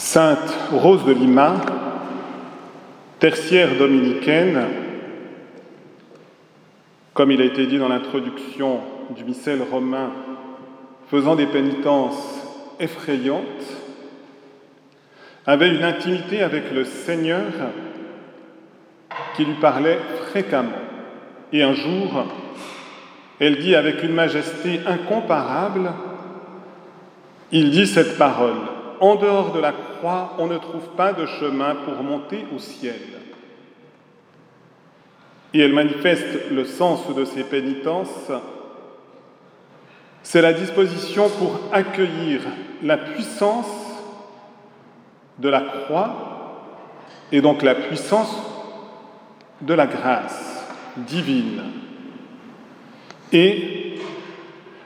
Sainte Rose de Lima, tertiaire dominicaine, comme il a été dit dans l'introduction du missel romain, faisant des pénitences effrayantes, avait une intimité avec le Seigneur qui lui parlait fréquemment. Et un jour, elle dit avec une majesté incomparable, il dit cette parole, en dehors de la croix, on ne trouve pas de chemin pour monter au ciel. Et elle manifeste le sens de ses pénitences. C'est la disposition pour accueillir la puissance de la croix et donc la puissance de la grâce divine. Et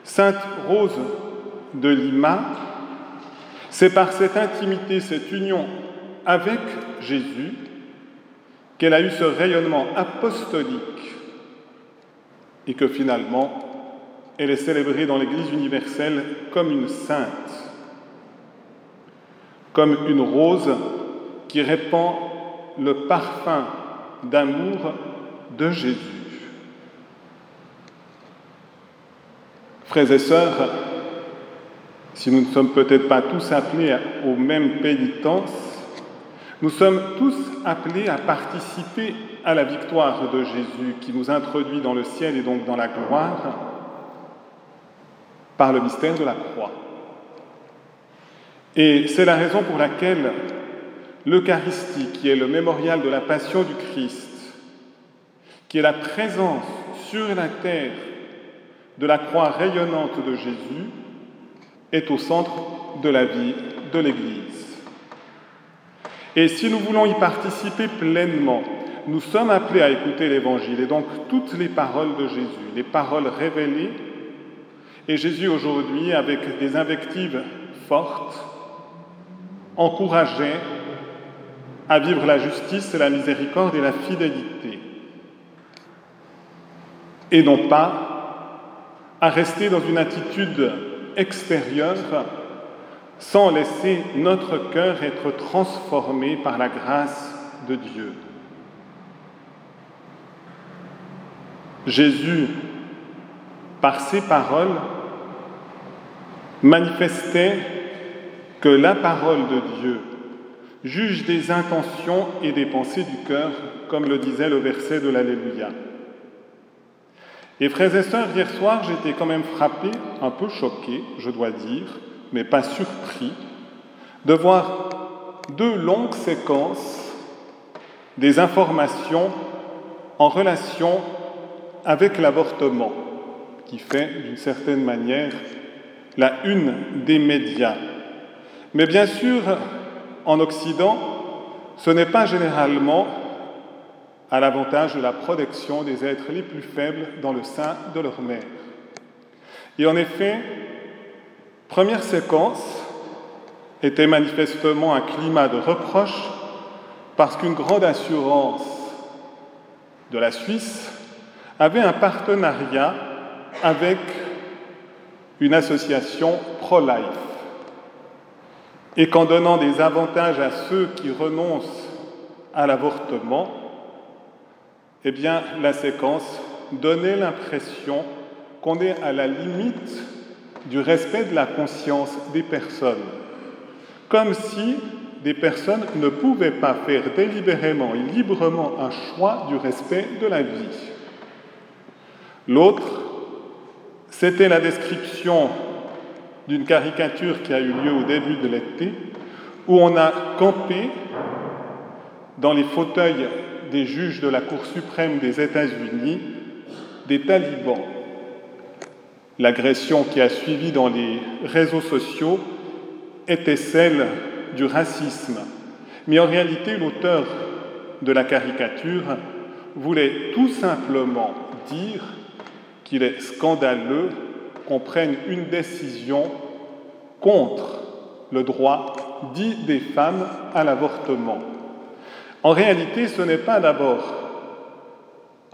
Sainte Rose de Lima, c'est par cette intimité, cette union avec Jésus, qu'elle a eu ce rayonnement apostolique et que finalement, elle est célébrée dans l'Église universelle comme une sainte, comme une rose qui répand le parfum d'amour de Jésus. Frères et sœurs, si nous ne sommes peut-être pas tous appelés aux mêmes pénitences, nous sommes tous appelés à participer à la victoire de Jésus qui nous introduit dans le ciel et donc dans la gloire par le mystère de la croix. Et c'est la raison pour laquelle l'Eucharistie, qui est le mémorial de la passion du Christ, qui est la présence sur la terre de la croix rayonnante de Jésus, est au centre de la vie de l'Église. Et si nous voulons y participer pleinement, nous sommes appelés à écouter l'Évangile et donc toutes les paroles de Jésus, les paroles révélées. Et Jésus aujourd'hui, avec des invectives fortes, encourageait à vivre la justice, la miséricorde et la fidélité. Et non pas à rester dans une attitude extérieure sans laisser notre cœur être transformé par la grâce de Dieu. Jésus, par ses paroles, manifestait que la parole de Dieu juge des intentions et des pensées du cœur, comme le disait le verset de l'Alléluia. Et frères et sœurs, hier soir, j'étais quand même frappé, un peu choqué, je dois dire, mais pas surpris, de voir deux longues séquences des informations en relation avec l'avortement, qui fait d'une certaine manière la une des médias. Mais bien sûr, en Occident, ce n'est pas généralement à l'avantage de la protection des êtres les plus faibles dans le sein de leur mère. Et en effet, première séquence était manifestement un climat de reproche parce qu'une grande assurance de la Suisse avait un partenariat avec une association pro-life. Et qu'en donnant des avantages à ceux qui renoncent à l'avortement, eh bien, la séquence donnait l'impression qu'on est à la limite du respect de la conscience des personnes, comme si des personnes ne pouvaient pas faire délibérément et librement un choix du respect de la vie. L'autre, c'était la description d'une caricature qui a eu lieu au début de l'été, où on a campé dans les fauteuils des juges de la Cour suprême des États-Unis des talibans. L'agression qui a suivi dans les réseaux sociaux était celle du racisme. Mais en réalité, l'auteur de la caricature voulait tout simplement dire qu'il est scandaleux qu'on prenne une décision contre le droit dit des femmes à l'avortement. En réalité, ce n'est pas d'abord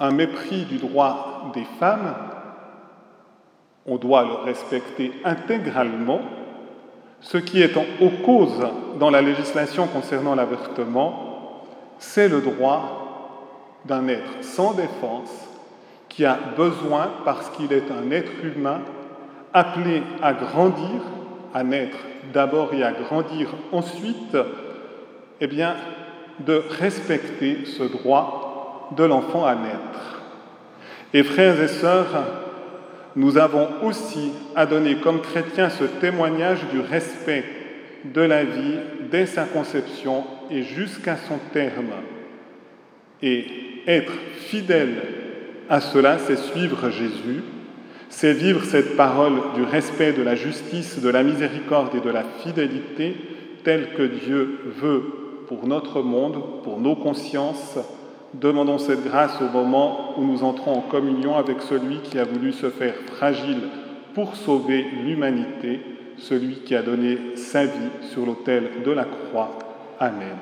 un mépris du droit des femmes, on doit le respecter intégralement, Ce qui est en cause dans la législation concernant l'avortement, c'est le droit d'un être sans défense qui a besoin, parce qu'il est un être humain, appelé à grandir, à naître d'abord et à grandir ensuite, eh bien, de respecter ce droit de l'enfant à naître. Et frères et sœurs, nous avons aussi à donner comme chrétiens ce témoignage du respect de la vie dès sa conception et jusqu'à son terme. Et être fidèle à cela, c'est suivre Jésus, c'est vivre cette parole du respect, de la justice, de la miséricorde et de la fidélité telle que Dieu veut pour notre monde, pour nos consciences. Demandons cette grâce au moment où nous entrons en communion avec celui qui a voulu se faire fragile pour sauver l'humanité, celui qui a donné sa vie sur l'autel de la croix. Amen.